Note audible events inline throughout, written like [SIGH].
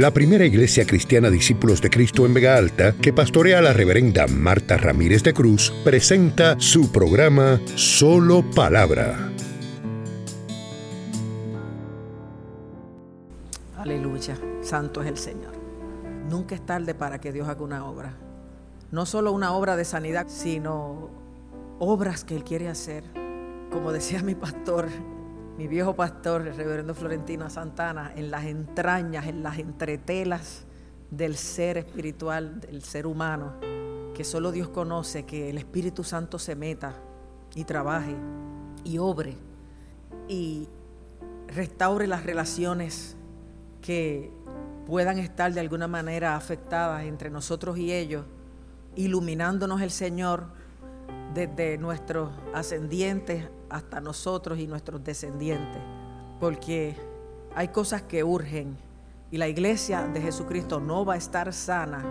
la primera iglesia cristiana Discípulos de Cristo en Vega Alta, que pastorea la reverenda Marta Ramírez de Cruz, presenta su programa Solo Palabra. Aleluya, santo es el Señor. Nunca es tarde para que Dios haga una obra. No solo una obra de sanidad, sino obras que Él quiere hacer. Como decía mi pastor, mi viejo pastor, el reverendo Florentino Santana, en las entrañas, en las entretelas del ser espiritual, del ser humano, que solo Dios conoce, que el Espíritu Santo se meta y trabaje y obre y restaure las relaciones que puedan estar de alguna manera afectadas entre nosotros y ellos, iluminándonos el Señor desde nuestros ascendientes hasta nosotros y nuestros descendientes, porque hay cosas que urgen y la iglesia de Jesucristo no va a estar sana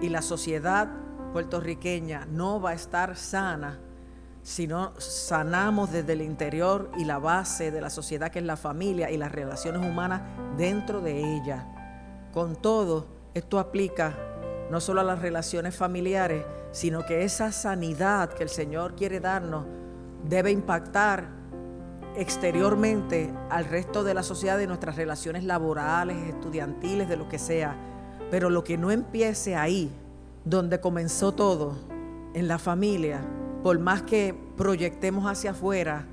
y la sociedad puertorriqueña no va a estar sana si no sanamos desde el interior y la base de la sociedad que es la familia y las relaciones humanas dentro de ella. Con todo, esto aplica no solo a las relaciones familiares, sino que esa sanidad que el Señor quiere darnos debe impactar exteriormente al resto de la sociedad de nuestras relaciones laborales, estudiantiles, de lo que sea. Pero lo que no empiece ahí, donde comenzó todo, en la familia, por más que proyectemos hacia afuera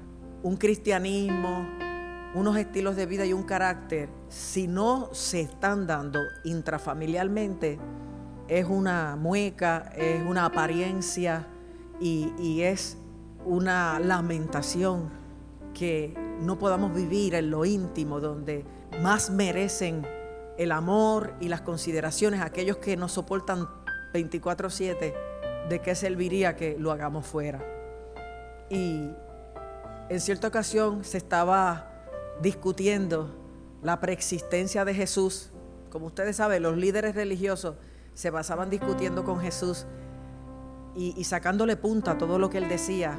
un cristianismo, unos estilos de vida y un carácter, si no se están dando intrafamiliarmente, es una mueca, es una apariencia y, y es una lamentación que no podamos vivir en lo íntimo, donde más merecen el amor y las consideraciones aquellos que nos soportan 24/7, de qué serviría que lo hagamos fuera. Y en cierta ocasión se estaba discutiendo la preexistencia de Jesús. Como ustedes saben, los líderes religiosos se basaban discutiendo con Jesús y, sacándole punta a todo lo que él decía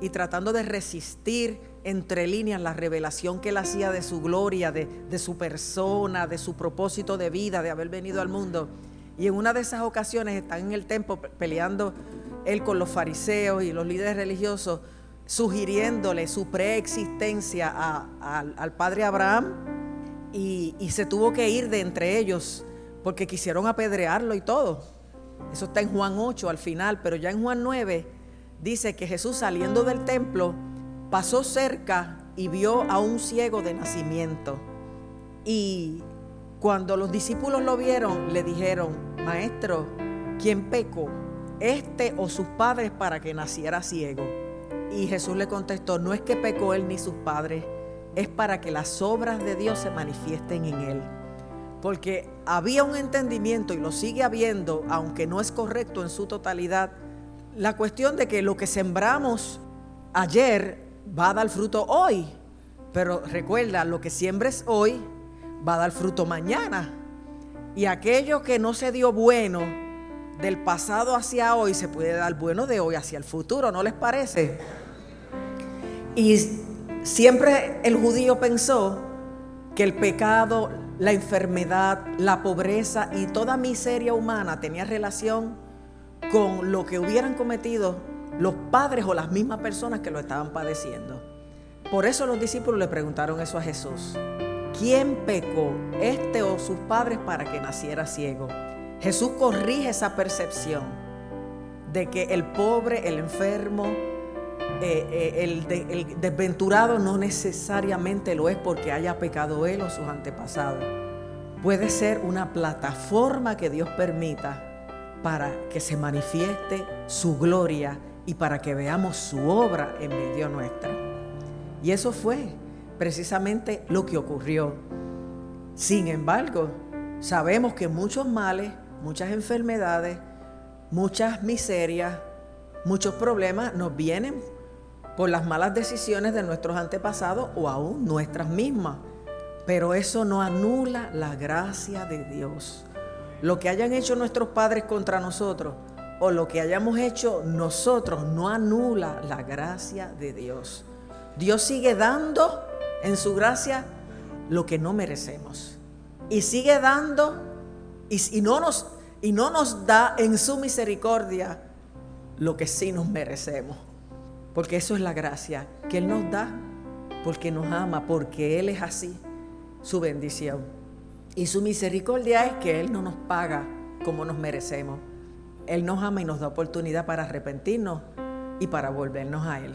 y tratando de resistir entre líneas la revelación que él hacía de su gloria, de, su persona, de su propósito de vida, de haber venido al mundo. Y en una de esas ocasiones están en el templo peleando él con los fariseos y los líderes religiosos, sugiriéndole su preexistencia al padre Abraham y, y se tuvo que ir de entre ellos porque quisieron apedrearlo y todo. Eso está en Juan 8 al final, pero ya en Juan 9 dice que Jesús saliendo del templo pasó cerca y vio a un ciego de nacimiento. Y cuando los discípulos lo vieron, le dijeron, maestro, ¿quién pecó? ¿Este o sus padres para que naciera ciego? Y Jesús le contestó, no es que pecó él ni sus padres, es para que las obras de Dios se manifiesten en él. Porque había un entendimiento y lo sigue habiendo, aunque no es correcto en su totalidad, la cuestión de que lo que sembramos ayer va a dar fruto hoy. Pero recuerda, lo que siembres hoy va a dar fruto mañana. Y aquello que no se dio bueno del pasado hacia hoy se puede dar bueno de hoy hacia el futuro, ¿no les parece? Y siempre el judío pensó que el pecado, la enfermedad, la pobreza y toda miseria humana tenía relación con lo que hubieran cometido los padres o las mismas personas que lo estaban padeciendo. Por eso los discípulos le preguntaron eso a Jesús. ¿Quién pecó, este o sus padres, para que naciera ciego? Jesús corrige esa percepción de que el pobre, el enfermo, eh, eh, el, desventurado no necesariamente lo es porque haya pecado él o sus antepasados. Puede ser una plataforma que Dios permita para que se manifieste su gloria y para que veamos su obra en medio nuestra. Y eso fue precisamente lo que ocurrió. Sin embargo, sabemos que muchos males, muchas enfermedades, muchas miserias, muchos problemas nos vienen por las malas decisiones de nuestros antepasados o aún nuestras mismas. Pero eso no anula la gracia de Dios. Lo que hayan hecho nuestros padres contra nosotros o lo que hayamos hecho nosotros no anula la gracia de Dios. Dios sigue dando en su gracia lo que no merecemos. y sigue dando y, no nos, y no nos da en su misericordia lo que sí nos merecemos. Porque eso es la gracia, que Él nos da porque nos ama, porque Él es así, su bendición. Y su misericordia es que Él no nos paga como nos merecemos. Él nos ama y nos da oportunidad para arrepentirnos y para volvernos a Él.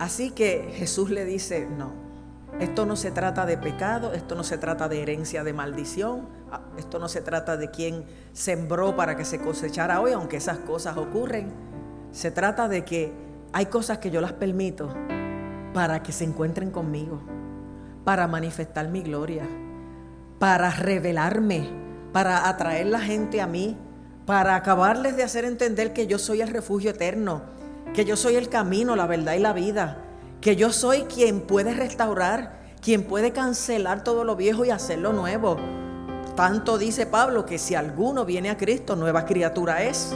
Así que Jesús le dice, no, esto no se trata de pecado, esto no se trata de herencia de maldición, ah, esto no se trata de quien sembró para que se cosechara hoy, aunque esas cosas ocurren. Se trata de que hay cosas que yo las permito para que se encuentren conmigo, para manifestar mi gloria, para revelarme, para atraer la gente a mí, para acabarles de hacer entender que yo soy el refugio eterno, que yo soy el camino, la verdad y la vida, que yo soy quien puede restaurar, quien puede cancelar todo lo viejo y hacerlo nuevo. Tanto dice Pablo que si alguno viene a Cristo, nueva criatura es.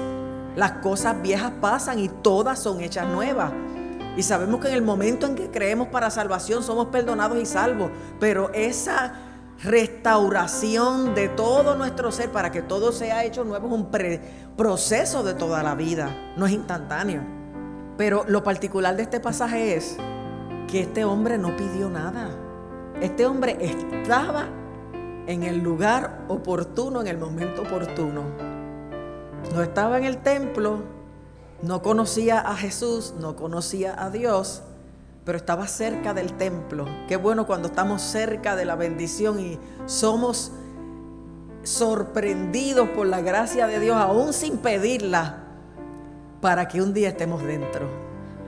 Las cosas viejas pasan y todas son hechas nuevas. Y sabemos que en el momento en que creemos para salvación somos perdonados y salvos. Pero esa restauración de todo nuestro ser para que todo sea hecho nuevo es un proceso de toda la vida, no es instantáneo. Pero lo particular de este pasaje es que este hombre no pidió nada. Este hombre estaba en el lugar oportuno, en el momento oportuno. No estaba en el templo, no conocía a Jesús, no conocía a Dios, pero estaba cerca del templo. Qué bueno cuando estamos cerca de la bendición y somos sorprendidos por la gracia de Dios, aún sin pedirla, para que un día estemos dentro.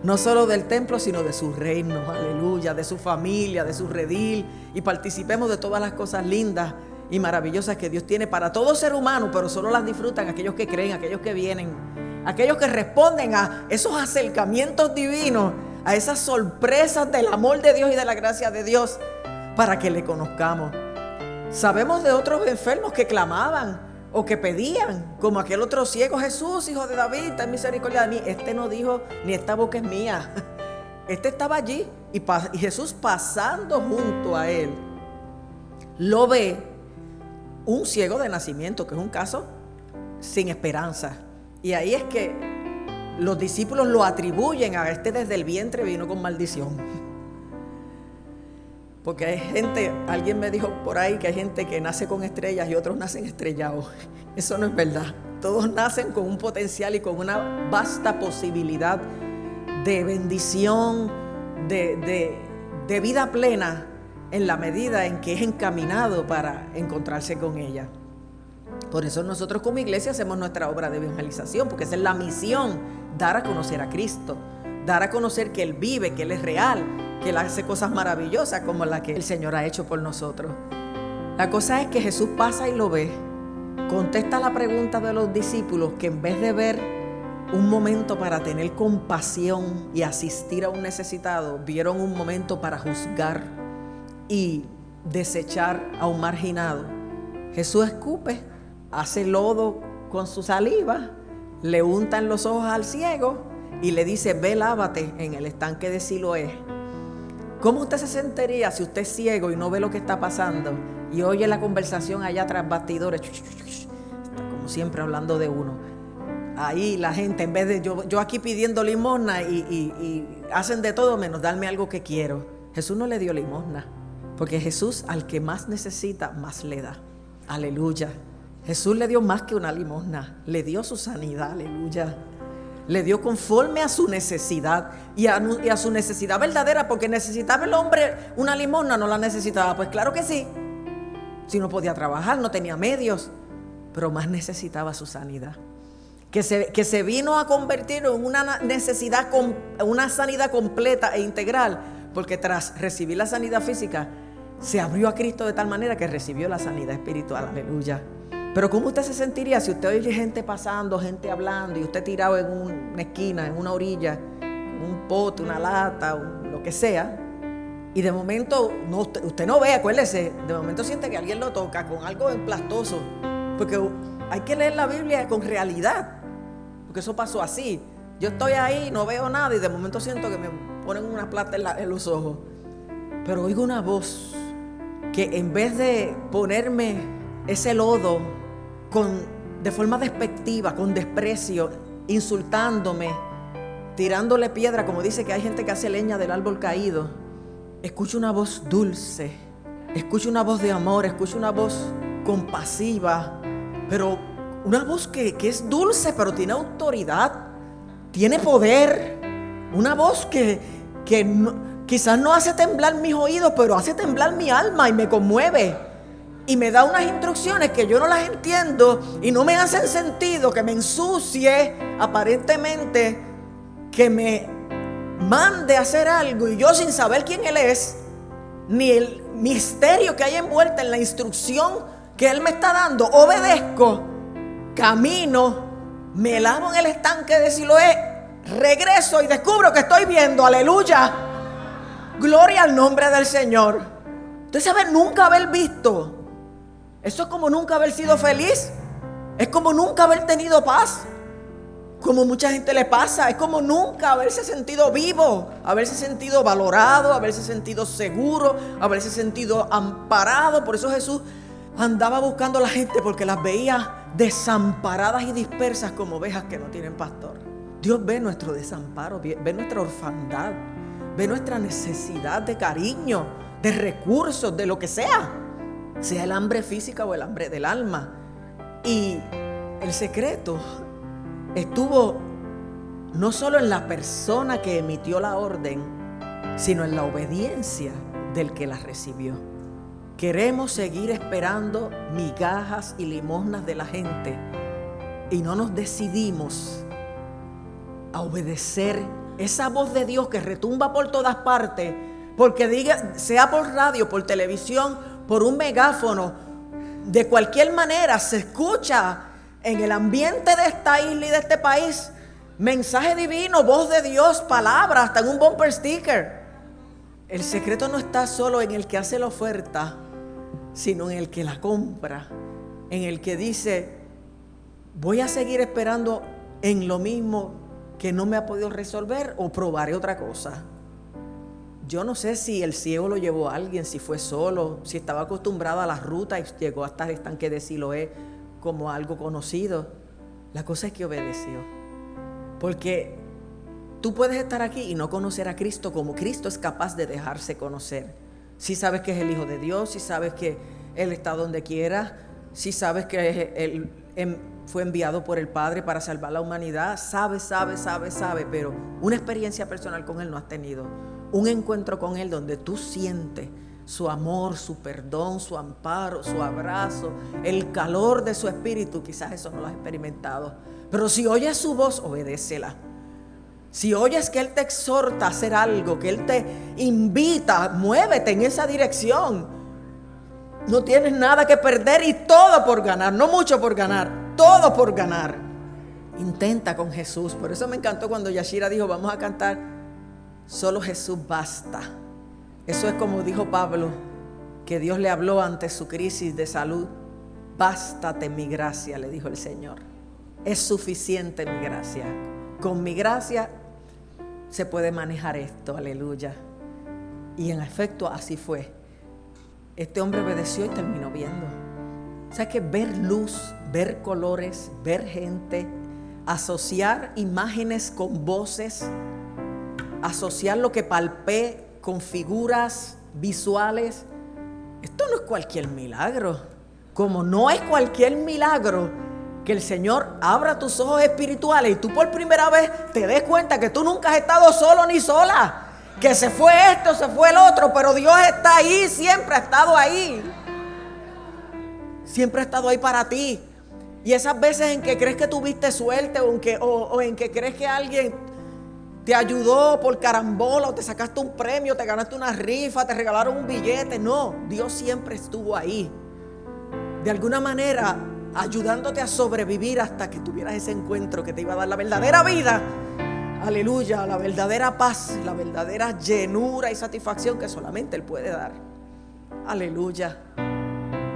No solo del templo, sino de su reino, aleluya, de su familia, de su redil, y participemos de todas las cosas lindas y maravillosas que Dios tiene para todo ser humano, pero solo las disfrutan aquellos que creen, aquellos que vienen aquellos que responden a esos acercamientos divinos, a esas sorpresas del amor de Dios y de la gracia de Dios, para que le conozcamos. Sabemos de otros enfermos que clamaban o que pedían, como aquel otro ciego, Jesús, hijo de David, ten misericordia de mí. Este no dijo, ni esta boca es mía. [LAUGHS] Este estaba allí y, y Jesús pasando junto a él, lo ve un ciego de nacimiento, que es un caso sin esperanza. Y ahí es que los discípulos lo atribuyen a este desde el vientre vino con maldición. Porque hay gente, alguien me dijo por ahí que hay gente que nace con estrellas y otros nacen estrellados. Eso no es verdad. Todos nacen con un potencial y con una vasta posibilidad de bendición, de, de vida plena en la medida en que es encaminado para encontrarse con ella. Por eso nosotros como iglesia hacemos nuestra obra de evangelización, porque esa es la misión, dar a conocer a Cristo, dar a conocer que Él vive, que Él es real, que Él hace cosas maravillosas como la que el Señor ha hecho por nosotros. La cosa es que Jesús pasa y lo ve, contesta la pregunta de los discípulos que en vez de ver un momento para tener compasión y asistir a un necesitado, vieron un momento para juzgar y desechar a un marginado. Jesús escupe hace lodo con su saliva, le untan los ojos al ciego y le dice, ve lávate en el estanque de Siloé. ¿Cómo usted se sentiría si usted es ciego y no ve lo que está pasando y oye la conversación allá tras bastidores? como siempre hablando de uno. Ahí la gente, en vez de yo, yo aquí pidiendo limosna y, y hacen de todo menos darme algo que quiero. Jesús no le dio limosna, porque Jesús al que más necesita, más le da. Aleluya. Jesús le dio más que una limosna, le dio su sanidad, aleluya. Le dio conforme a su necesidad y a, su necesidad verdadera, porque necesitaba el hombre una limosna, no la necesitaba. Pues claro que sí. Si no podía trabajar, no tenía medios, pero más necesitaba su sanidad. Que se, que se vino a convertir en una necesidad, una sanidad completa e integral, porque tras recibir la sanidad física, se abrió a Cristo de tal manera que recibió la sanidad espiritual. Aleluya. Pero ¿cómo usted se sentiría si usted oye gente pasando, gente hablando y usted tirado en una esquina, en una orilla, un pote, una lata, lo que sea? Y de momento, usted, no ve, acuérdese, de momento siente que alguien lo toca con algo emplastoso. Porque hay que leer la Biblia con realidad. Porque eso pasó así. Yo estoy ahí, no veo nada y de momento siento que me ponen una plata en los ojos. Pero oigo una voz que en vez de ponerme ese lodo con, de forma despectiva, con desprecio, insultándome, tirándole piedra, como dice que hay gente que hace leña del árbol caído, escucho una voz dulce, escucho una voz de amor, escucho una voz compasiva, pero una voz que, es dulce, pero tiene autoridad, tiene poder, una voz que, quizás no hace temblar mis oídos, pero hace temblar mi alma y me conmueve. Y me da unas instrucciones que yo no las entiendo y no me hacen sentido, que me ensucie aparentemente, que me mande a hacer algo y yo sin saber quién Él es, ni el misterio que hay envuelta en la instrucción que Él me está dando, obedezco, camino, me lavo en el estanque de Siloé, regreso y descubro que estoy viendo, aleluya, gloria al nombre del Señor. Usted sabe, nunca haber visto, eso es como nunca haber sido feliz, es como nunca haber tenido paz. Como mucha gente le pasa, es como nunca haberse sentido vivo, haberse sentido valorado, haberse sentido seguro, haberse sentido amparado. Por eso Jesús andaba buscando a la gente porque las veía desamparadas y dispersas como ovejas que no tienen pastor. Dios ve nuestro desamparo, ve nuestra orfandad, ve nuestra necesidad de cariño, de recursos, de lo que sea, sea el hambre física o el hambre del alma. Y el secreto estuvo no solo en la persona que emitió la orden, sino en la obediencia del que la recibió. Queremos seguir esperando migajas y limosnas de la gente y no nos decidimos a obedecer esa voz de Dios que retumba por todas partes, porque diga, sea por radio, por televisión, por un megáfono, de cualquier manera se escucha en el ambiente de esta isla y de este país mensaje divino, voz de Dios, palabras, hasta en un bumper sticker. El secreto no está solo en el que hace la oferta, sino en el que la compra, en el que dice, voy a seguir esperando en lo mismo que no me ha podido resolver o probaré otra cosa. Yo no sé si el ciego lo llevó a alguien, si fue solo, si estaba acostumbrado a la ruta y llegó hasta el estanque de Siloé como algo conocido. La cosa es que obedeció. Porque tú puedes estar aquí y no conocer a Cristo como Cristo es capaz de dejarse conocer si sabes que es el Hijo de Dios, si sabes que Él está donde quiera, si sabes que Él em, fue enviado por el Padre para salvar la humanidad, sabe, sabe, sabe, sabe, pero una experiencia personal con Él no has tenido. Un encuentro con Él donde tú sientes su amor, su perdón, su amparo, su abrazo, el calor de su espíritu, quizás eso no lo has experimentado. Pero si oyes su voz, obedécela. Si oyes que Él te exhorta a hacer algo, que Él te invita, muévete en esa dirección. No tienes nada que perder y todo por ganar, no mucho por ganar, todo por ganar. Intenta con Jesús. Por eso me encantó cuando Yashira dijo, vamos a cantar, solo Jesús basta. Eso es como dijo Pablo, que Dios le habló ante su crisis de salud. Bástate mi gracia, le dijo el Señor. Es suficiente mi gracia. Con mi gracia se puede manejar esto, aleluya. Y en efecto así fue. Este hombre obedeció y terminó viendo. ¿Sabes que ver luz, ver colores, ver gente, asociar imágenes con voces, asociar lo que palpé con figuras visuales, esto no es cualquier milagro. Como no es cualquier milagro que el Señor abra tus ojos espirituales y tú por primera vez te des cuenta que tú nunca has estado solo ni sola. Que se fue esto, se fue el otro, pero Dios está ahí, siempre ha estado ahí. Siempre ha estado ahí para ti. Y esas veces en que crees que tuviste suerte o en que, o en que crees que alguien te ayudó por carambola o te sacaste un premio, te ganaste una rifa, te regalaron un billete. No, Dios siempre estuvo ahí. De alguna manera ayudándote a sobrevivir hasta que tuvieras ese encuentro que te iba a dar la verdadera vida. Aleluya, la verdadera paz, la verdadera llenura y satisfacción que solamente Él puede dar. Aleluya.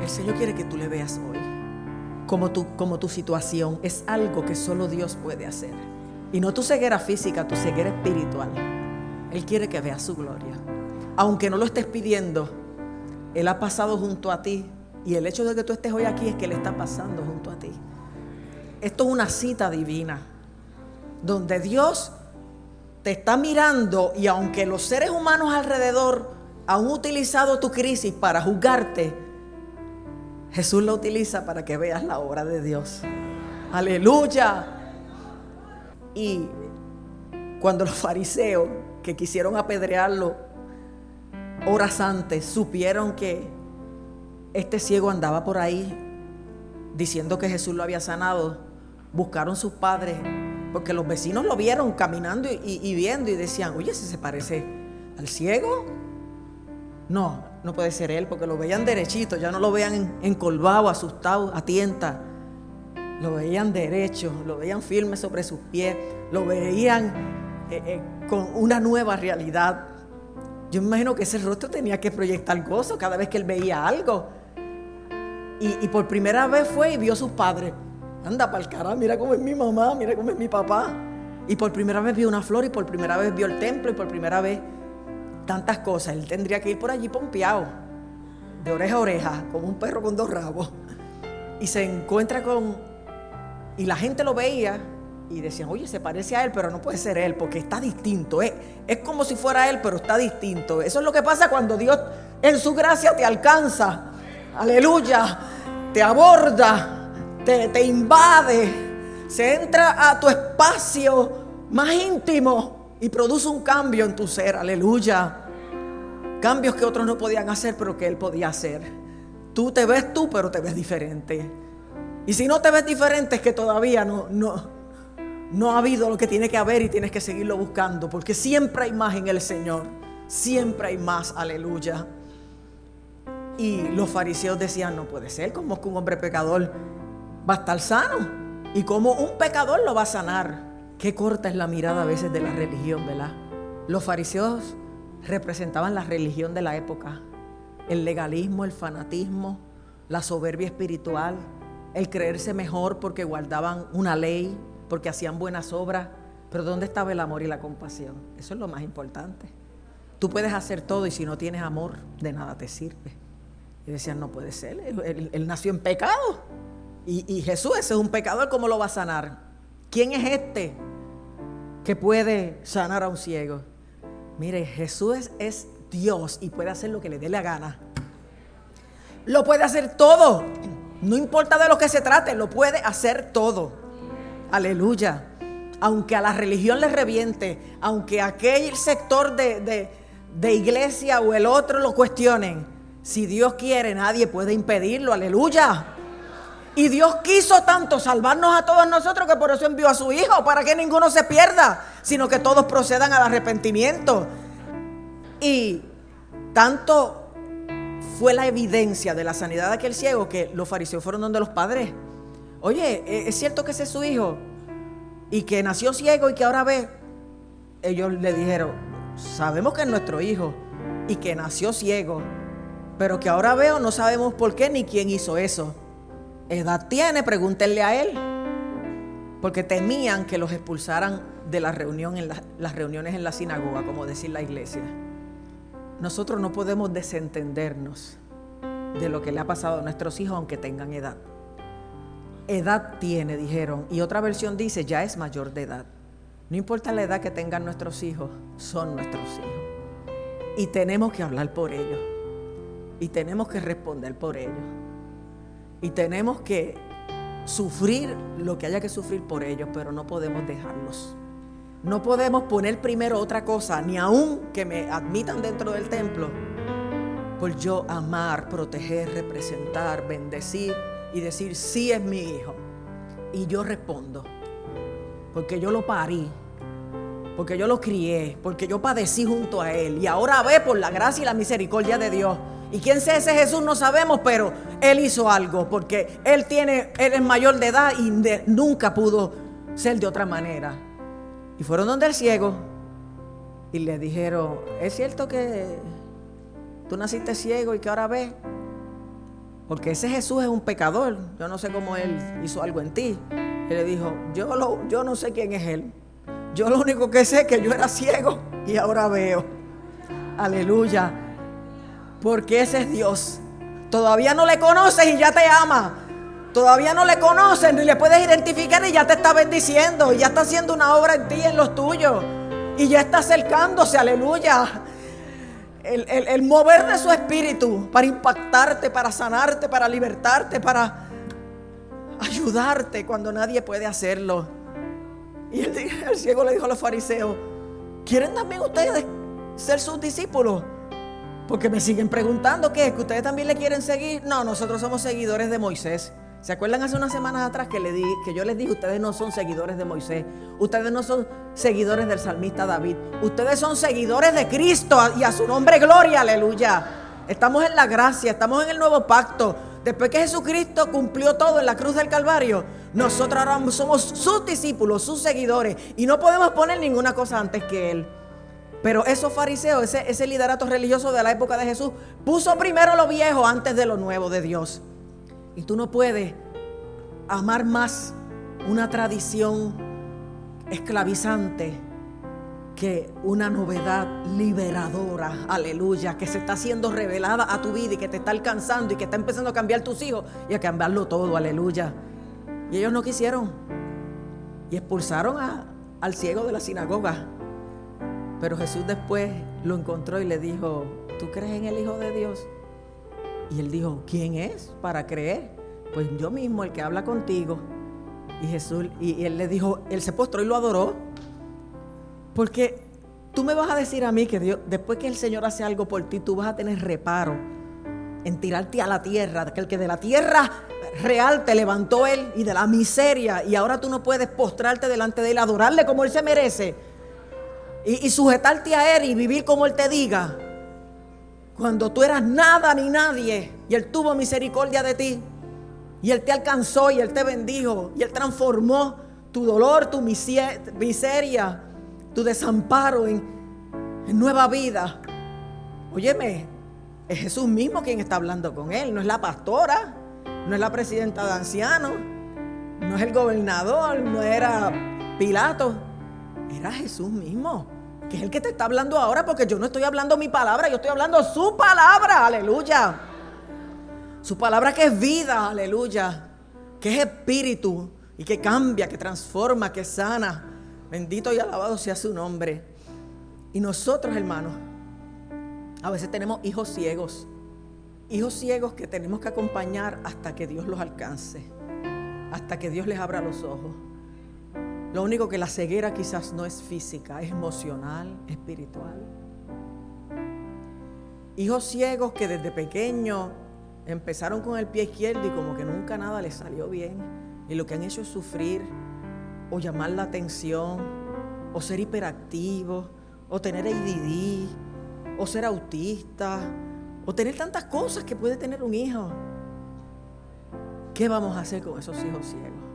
El Señor quiere que tú le veas hoy como tu, como tu situación es algo que solo Dios puede hacer. Y no tu ceguera física, tu ceguera espiritual. Él quiere que veas su gloria. Aunque no lo estés pidiendo, Él ha pasado junto a ti y el hecho de que tú estés hoy aquí es que Él está pasando junto a ti. Esto es una cita divina, donde Dios te está mirando y aunque los seres humanos alrededor han utilizado tu crisis para juzgarte, Jesús lo utiliza para que veas la obra de Dios. Aleluya. Y cuando los fariseos que quisieron apedrearlo horas antes supieron que este ciego andaba por ahí diciendo que Jesús lo había sanado, buscaron sus padres, porque los vecinos lo vieron caminando y, viendo y decían, oye, si se parece al ciego. No, no puede ser él, porque lo veían derechito, ya no lo veían encolvado, asustado, a tienta. Lo veían derecho, lo veían firme sobre sus pies, lo veían eh, eh, con una nueva realidad. Yo me imagino que ese rostro tenía que proyectar gozo cada vez que él veía algo. Y, por primera vez fue y vio a sus padres. Anda para el carajo, mira cómo es mi mamá, mira cómo es mi papá. Y por primera vez vio una flor y por primera vez vio el templo y por primera vez tantas cosas. Él tendría que ir por allí pompeado, de oreja a oreja, como un perro con dos rabos. Y se encuentra con... Y la gente lo veía y decían, oye, se parece a él, pero no puede ser él, porque está distinto. Es, es como si fuera él, pero está distinto. Eso es lo que pasa cuando Dios en su gracia te alcanza. Aleluya. Te aborda, te, te invade, se entra a tu espacio más íntimo y produce un cambio en tu ser, aleluya. Cambios que otros no podían hacer, pero que Él podía hacer. Tú te ves tú, pero te ves diferente. Y si no te ves diferente es que todavía no, ha habido lo que tiene que haber y tienes que seguirlo buscando, porque siempre hay más en el Señor. Siempre hay más, aleluya. Y los fariseos decían, no puede ser, como que un hombre pecador va a estar sano. Y como un pecador lo va a sanar. Qué corta es la mirada a veces de la religión, ¿verdad? Los fariseos representaban la religión de la época, el legalismo, el fanatismo, la soberbia espiritual, el creerse mejor porque guardaban una ley, porque hacían buenas obras. Pero ¿dónde estaba el amor y la compasión? Eso es lo más importante. Tú puedes hacer todo y si no tienes amor, de nada te sirve. Y decían, no puede ser, él, nació en pecado. Y, y Jesús, ese es un pecador, ¿cómo lo va a sanar? ¿Quién es este que puede sanar a un ciego. Mire, Jesús es, Dios y puede hacer lo que le dé la gana. Lo puede hacer todo. No importa de lo que se trate, lo puede hacer todo. Aleluya. Aunque a la religión le reviente, aunque aquel sector de, de iglesia o el otro lo cuestionen, si Dios quiere, nadie puede impedirlo. Aleluya. Y Dios quiso tanto salvarnos a todos nosotros que por eso envió a su Hijo, para que ninguno se pierda, sino que todos procedan al arrepentimiento. Y tanto fue la evidencia de la sanidad de aquel ciego que los fariseos fueron donde los padres. Oye, ¿e-, ¿es cierto que ese es su hijo? Y que nació ciego y que ahora ve. Ellos le dijeron, sabemos que es nuestro hijo y que nació ciego, pero que ahora veo no sabemos por qué ni quién hizo eso edad tiene? Pregúntenle a él. Porque temían que los expulsaran de las reuniones en la sinagoga, como decir la iglesia. Nosotros no podemos desentendernos de lo que le ha pasado a nuestros hijos aunque tengan edad. Edad tiene, dijeron. Y otra versión dice, ya es mayor de edad. No importa la edad que tengan nuestros hijos, son nuestros hijos. Y tenemos que hablar por ellos. Y tenemos que responder por ellos. Y tenemos que sufrir lo que haya que sufrir por ellos, pero no podemos dejarlos. No podemos poner primero otra cosa, ni aún que me admitan dentro del templo, por yo amar, proteger, representar, bendecir y decir, sí es mi hijo. Y yo respondo, porque yo lo parí, porque yo lo crié, porque yo padecí junto a él. Y ahora ve por la gracia y la misericordia de Dios y quién sea ese Jesús no sabemos, pero Él hizo algo porque Él tiene, Él es mayor de edad y nunca pudo ser de otra manera. Y fueron donde el ciego y le dijeron, ¿es cierto que tú naciste ciego y que ahora ves? Porque ese Jesús es un pecador. Yo no sé cómo Él hizo algo en ti. Y le dijo, yo, lo, yo no sé quién es Él. Yo lo único que sé es que yo era ciego y ahora veo. Aleluya. Porque ese es Dios. Todavía no le conoces y ya te ama. Todavía no le conoces ni le puedes identificar y ya te está bendiciendo. Y ya está haciendo una obra en ti en los tuyos. Y ya está acercándose, aleluya. El, el, mover de su espíritu para impactarte, para sanarte, para libertarte, para ayudarte cuando nadie puede hacerlo. Y el, [LAUGHS] el ciego le dijo a los fariseos, ¿quieren también ustedes ser sus discípulos? Porque me siguen preguntando qué, que ustedes también le quieren seguir. No, nosotros somos seguidores de Moisés. ¿Se acuerdan hace unas semanas atrás que, le di, que yo les dije, ustedes no son seguidores de Moisés, ustedes no son seguidores del salmista David, ustedes son seguidores de Cristo y a su nombre gloria, aleluya. Estamos en la gracia, estamos en el nuevo pacto. Después que Jesucristo cumplió todo en la cruz del Calvario, nosotros ahora somos sus discípulos, sus seguidores y no podemos poner ninguna cosa antes que Él. Pero esos fariseos, ese, ese liderato religioso de la época de Jesús, puso primero lo viejo antes de lo nuevo de Dios. Y tú no puedes amar más una tradición esclavizante que una novedad liberadora, aleluya, que se está siendo revelada a tu vida y que te está alcanzando y que está empezando a cambiar tus hijos y a cambiarlo todo, aleluya. Y ellos no quisieron y expulsaron al ciego de la sinagoga. Pero Jesús después lo encontró y le dijo, ¿tú crees en el Hijo de Dios? Y él dijo, ¿quién es para creer? Pues yo mismo, el que habla contigo. Y Jesús, y él le dijo, él se postró y lo adoró. Porque tú me vas a decir a mí que Dios, después que el Señor hace algo por ti, tú vas a tener reparo en tirarte a la tierra, que el que de la tierra real te levantó él y de la miseria, y ahora tú no puedes postrarte delante de él, adorarle como él se merece y, sujetarte a Él y vivir como Él te diga. Cuando tú eras nada ni nadie y Él tuvo misericordia de ti y Él te alcanzó y Él te bendijo y Él transformó tu dolor, tu miseria, tu desamparo en, en nueva vida. Óyeme, es Jesús mismo quien está hablando con Él, no es la pastora, no es la presidenta de ancianos, no es el gobernador, no era Pilato, era Jesús mismo, que es el que te está hablando ahora, porque yo no estoy hablando mi palabra, yo estoy hablando su palabra, aleluya. Su palabra que es vida, aleluya, que es espíritu y que cambia, que transforma, que sana. Bendito y alabado sea su nombre. Y nosotros, hermanos, a veces tenemos hijos ciegos, hijos ciegos que tenemos que acompañar hasta que Dios los alcance, hasta que Dios les abra los ojos. Lo único que la ceguera quizás no es física, es emocional, espiritual. Hijos ciegos que desde pequeños empezaron con el pie izquierdo y como que nunca nada les salió bien. Y lo que han hecho es sufrir o llamar la atención o ser hiperactivos o tener ADD o ser autista o tener tantas cosas que puede tener un hijo. ¿Qué vamos a hacer con esos hijos ciegos?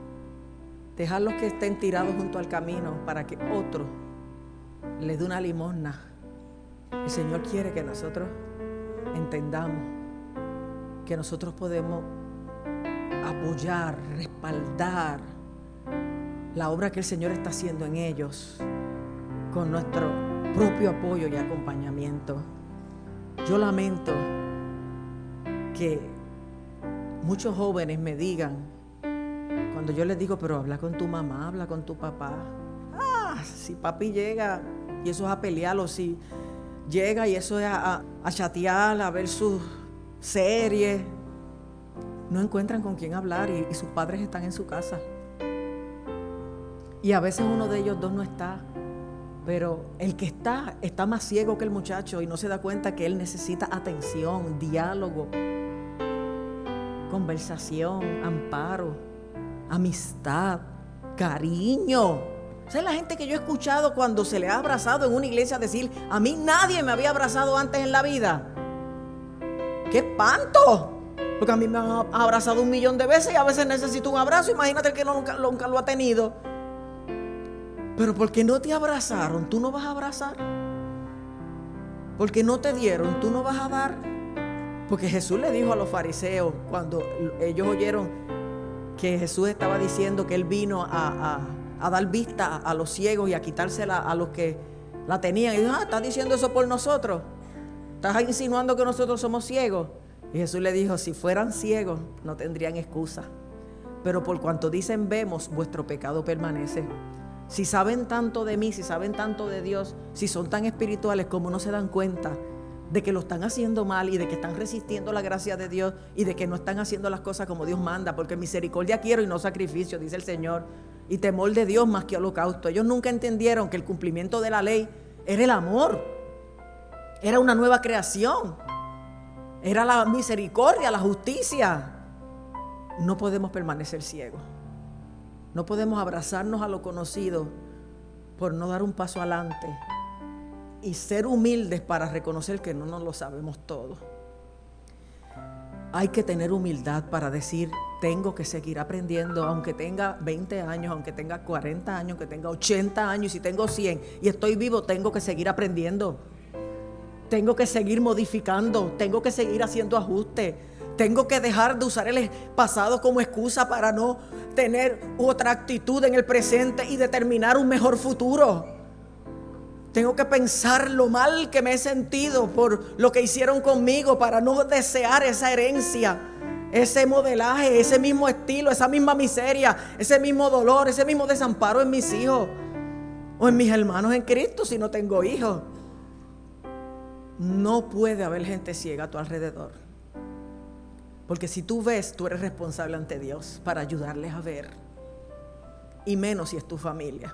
Dejarlos que estén tirados junto al camino para que otro le dé una limosna. El Señor quiere que nosotros entendamos que nosotros podemos apoyar, respaldar la obra que el Señor está haciendo en ellos con nuestro propio apoyo y acompañamiento. Yo lamento que muchos jóvenes me digan, cuando yo les digo, pero habla con tu mamá, habla con tu papá. Ah, si papi llega y eso es a pelearlo, si llega y eso es a, chatear, a ver sus series, no encuentran con quién hablar y, y sus padres están en su casa. Y a veces uno de ellos dos no está. Pero el que está está más ciego que el muchacho y no se da cuenta que él necesita atención, diálogo, conversación, amparo amistad, cariño. Esa es la gente que yo he escuchado cuando se le ha abrazado en una iglesia decir, a mí nadie me había abrazado antes en la vida. ¡Qué espanto! Porque a mí me han abrazado un millón de veces y a veces necesito un abrazo. Imagínate que nunca, nunca lo ha tenido. Pero porque no te abrazaron, tú no vas a abrazar. Porque no te dieron, tú no vas a dar. Porque Jesús le dijo a los fariseos cuando ellos oyeron que Jesús estaba diciendo que Él vino a, dar vista a los ciegos y a quitársela a los que la tenían. Y dijo, ah, está diciendo eso por nosotros. estás insinuando que nosotros somos ciegos. Y Jesús le dijo, si fueran ciegos, no tendrían excusa. Pero por cuanto dicen vemos, vuestro pecado permanece. Si saben tanto de mí, si saben tanto de Dios, si son tan espirituales como no se dan cuenta de que lo están haciendo mal y de que están resistiendo la gracia de Dios y de que no están haciendo las cosas como Dios manda, porque misericordia quiero y no sacrificio, dice el Señor, y temor de Dios más que holocausto. Ellos nunca entendieron que el cumplimiento de la ley era el amor, era una nueva creación, era la misericordia, la justicia. No podemos permanecer ciegos, no podemos abrazarnos a lo conocido por no dar un paso adelante y ser humildes para reconocer que no nos lo sabemos todo. Hay que tener humildad para decir, tengo que seguir aprendiendo, aunque tenga 20 años, aunque tenga 40 años, aunque tenga 80 años, y si tengo 100 y estoy vivo, tengo que seguir aprendiendo. Tengo que seguir modificando, tengo que seguir haciendo ajustes. Tengo que dejar de usar el pasado como excusa para no tener otra actitud en el presente y determinar un mejor futuro. Tengo que pensar lo mal que me he sentido por lo que hicieron conmigo para no desear esa herencia, ese modelaje, ese mismo estilo, esa misma miseria, ese mismo dolor, ese mismo desamparo en mis hijos o en mis hermanos en Cristo si no tengo hijos. No puede haber gente ciega a tu alrededor. Porque si tú ves, tú eres responsable ante Dios para ayudarles a ver. Y menos si es tu familia.